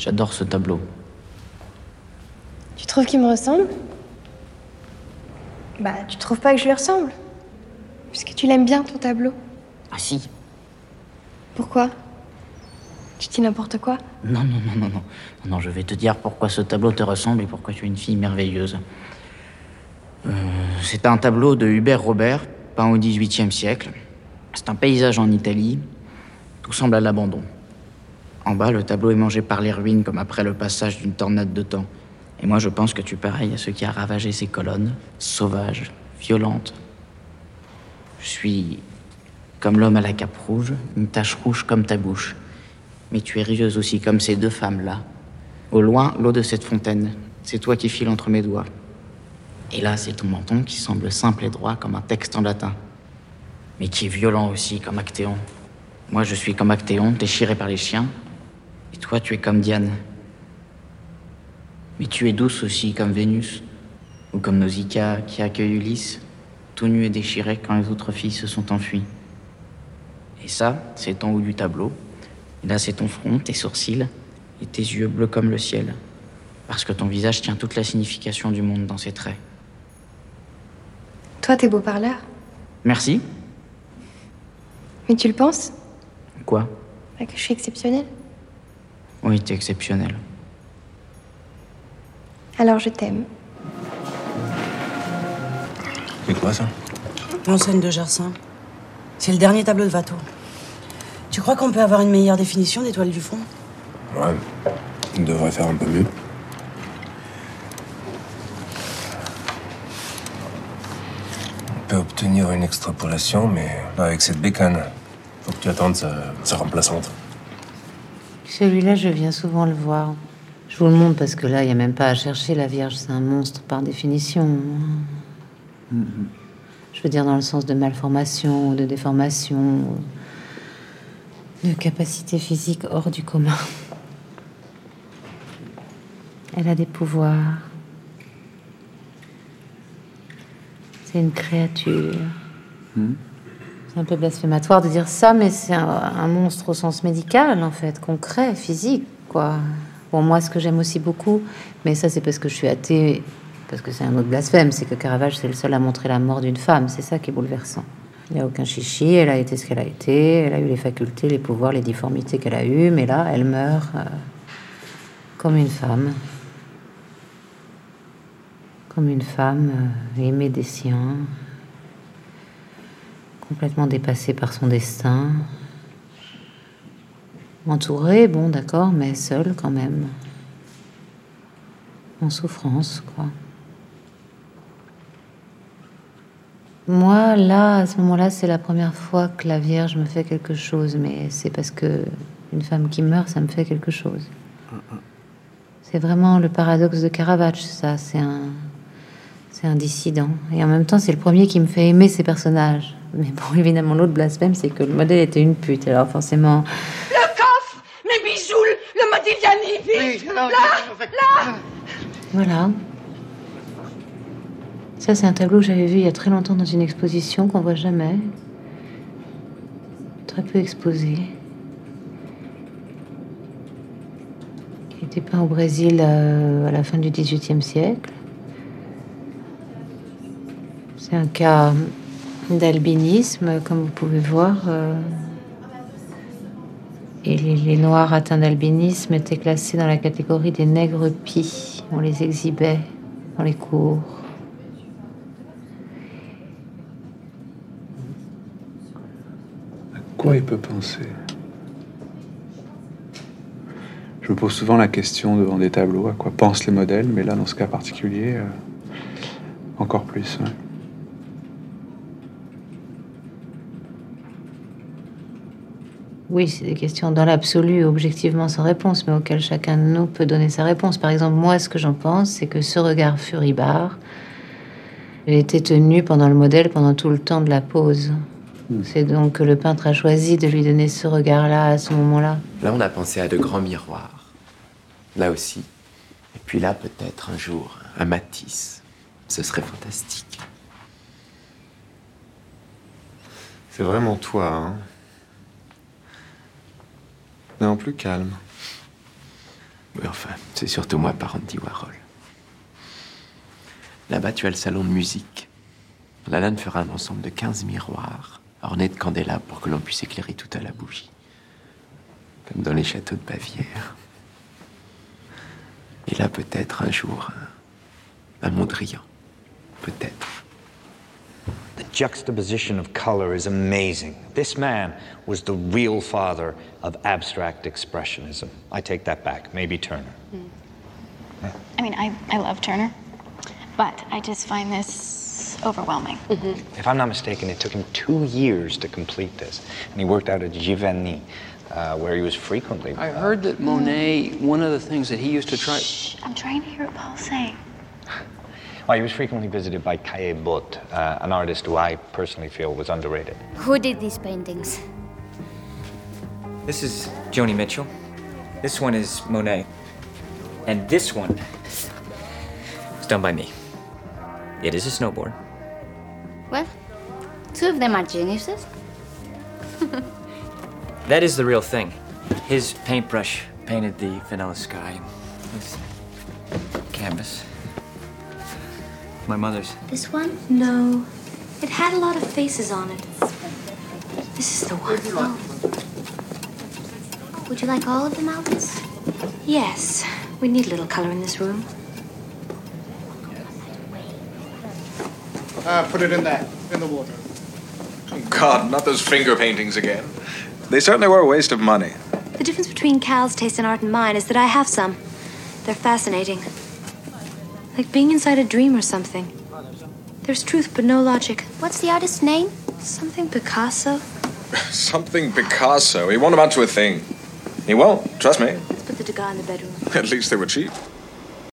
J'adore ce tableau. Tu trouves qu'il me ressemble? Bah, tu trouves pas que je lui ressemble? Puisque tu l'aimes bien, ton tableau. Ah si Pourquoi? Tu dis n'importe quoi? Non, non, non, non, non. Non, je vais te dire pourquoi ce tableau te ressemble et pourquoi tu es une fille merveilleuse. Euh, c'est un tableau de Hubert Robert, peint au XVIIIe siècle. C'est un paysage en Italie. Tout semble à l'abandon. En bas, le tableau est mangé par les ruines comme après le passage d'une tornade de temps. Et moi, je pense que tu pareilles à ce qui a ravagé ces colonnes, sauvages, violentes. Je suis comme l'homme à la cape rouge, une tache rouge comme ta bouche. Mais tu es rieuse aussi comme ces deux femmes-là. Au loin, l'eau de cette fontaine, c'est toi qui files entre mes doigts. Et là, c'est ton menton qui semble simple et droit comme un texte en latin. Mais qui est violent aussi comme Actéon. Moi, je suis comme Actéon, déchiré par les chiens. Toi, tu es comme Diane. Mais tu es douce aussi comme Vénus. Ou comme Nausicaa qui accueille Ulysse, tout nu et déchiré quand les autres filles se sont enfuies. Et ça, c'est en haut du tableau. Et là, c'est ton front, tes sourcils et tes yeux bleus comme le ciel. Parce que ton visage tient toute la signification du monde dans ses traits. Toi, t'es beau parleur. Merci. Mais tu le penses? Quoi? Bah, Que je suis exceptionnelle Oui, t'es exceptionnel. Alors je t'aime. C'est quoi ça? L'enseigne de Gersin. C'est le dernier tableau de Watteau. Tu crois qu'on peut avoir une meilleure définition des toiles du fond? Ouais. On devrait faire un peu mieux. On peut obtenir une extrapolation, mais pas avec cette bécane. Faut que tu attendes sa, sa remplaçante. Celui-là, je viens souvent le voir. Je vous le montre parce que là, il n'y a même pas à chercher. La Vierge, c'est un monstre par définition. Je veux dire dans le sens de malformation, de déformation, de capacité physique hors du commun. Elle a des pouvoirs. C'est une créature. C'est un peu blasphématoire de dire ça, mais c'est un, monstre au sens médical, en fait, concret, physique, quoi. Bon, moi, ce que j'aime aussi beaucoup, mais ça, c'est parce que je suis athée, parce que c'est un autre blasphème, c'est que Caravage, c'est le seul à montrer la mort d'une femme. C'est ça qui est bouleversant. Il n'y a aucun chichi, elle a été ce qu'elle a été, elle a eu les facultés, les pouvoirs, les difformités qu'elle a eues, mais là, elle meurt euh, comme une femme. Comme une femme euh, aimée des siens, complètement dépassée par son destin, entourée, bon d'accord, mais seule quand même, en souffrance, quoi. Moi, là, à ce moment-là, c'est la première fois que la Vierge me fait quelque chose, mais c'est parce que une femme qui meurt, ça me fait quelque chose. C'est vraiment le paradoxe de Caravage, ça. C'est un, c'est un dissident, et en même temps, c'est le premier qui me fait aimer ces personnages. Mais bon, évidemment, l'autre blasphème, c'est que le modèle était une pute. Alors forcément, Le coffre Mes bijoux Le Modigliani Vite Là Là Voilà. Ça, c'est un tableau que j'avais vu il y a très longtemps dans une exposition qu'on voit jamais. Très peu exposé. Qui était peint au Brésil euh, à la fin du XVIIIe siècle. C'est un cas d'albinisme, comme vous pouvez voir. euh, et les, Noirs atteints d'albinisme étaient classés dans la catégorie des nègres pis. On les exhibait dans les cours. quoi il peut penser? Je me pose souvent la question devant des tableaux, à quoi pensent les modèles, mais là, dans ce cas particulier, euh, encore plus. Oui, c'est des questions dans l'absolu, objectivement sans réponse, mais auxquelles chacun de nous peut donner sa réponse. Par exemple, moi, ce que j'en pense, c'est que ce regard furibard a été tenu pendant le modèle pendant tout le temps de la pose. C'est donc que le peintre a choisi de lui donner ce regard-là à ce moment-là. Là, on a pensé à de grands miroirs. Là aussi. Et puis là, peut-être un jour, un Matisse. Ce serait fantastique. C'est vraiment toi, hein Non, plus calme. Oui, enfin, c'est surtout moi par Andy Warhol. Là-bas, tu as le salon de musique. Lalanne fera un ensemble de 15 miroirs ornés de candélabres pour que l'on puisse éclairer tout à la bougie. Comme dans les châteaux de Bavière. Et là, peut-être un jour, un, un Mondrian. Peut-être. The juxtaposition of color is amazing. This man was the real father of abstract expressionism. I take that back. Maybe Turner. Hmm. I mean, I, I love Turner, but I just find this overwhelming. Mm-hmm. If I'm not mistaken, it took him two years to complete this. And he worked out at Giverny, uh, where he was frequently. I heard that Monet, hmm. one of the things that he used to try. I'm trying to hear what Paul's saying. Well, he was frequently visited by Kaye Butt, uh, an artist who I personally feel was underrated. Who did these paintings? This is Joni Mitchell. This one is Monet. And this one was done by me. It is a snowboard. Well, two of them are geniuses. That is the real thing. His paintbrush painted the vanilla sky. This canvas. My mother's. This one? No. It had a lot of faces on it. This is the one. Oh. Would you like all of them, Albus? Yes. We need a little color in this room. Uh, put it in there, in the water. Oh, God, not those finger paintings again. They certainly were a waste of money. The difference between Cal's taste in art and mine is that I have some. They're fascinating. Like being inside a dream or something. There's truth but no logic. What's the artist's name? Something Picasso? Something Picasso. He won't amount to a thing. He won't, trust me. Let's put the Degas in the bedroom. At least they were cheap.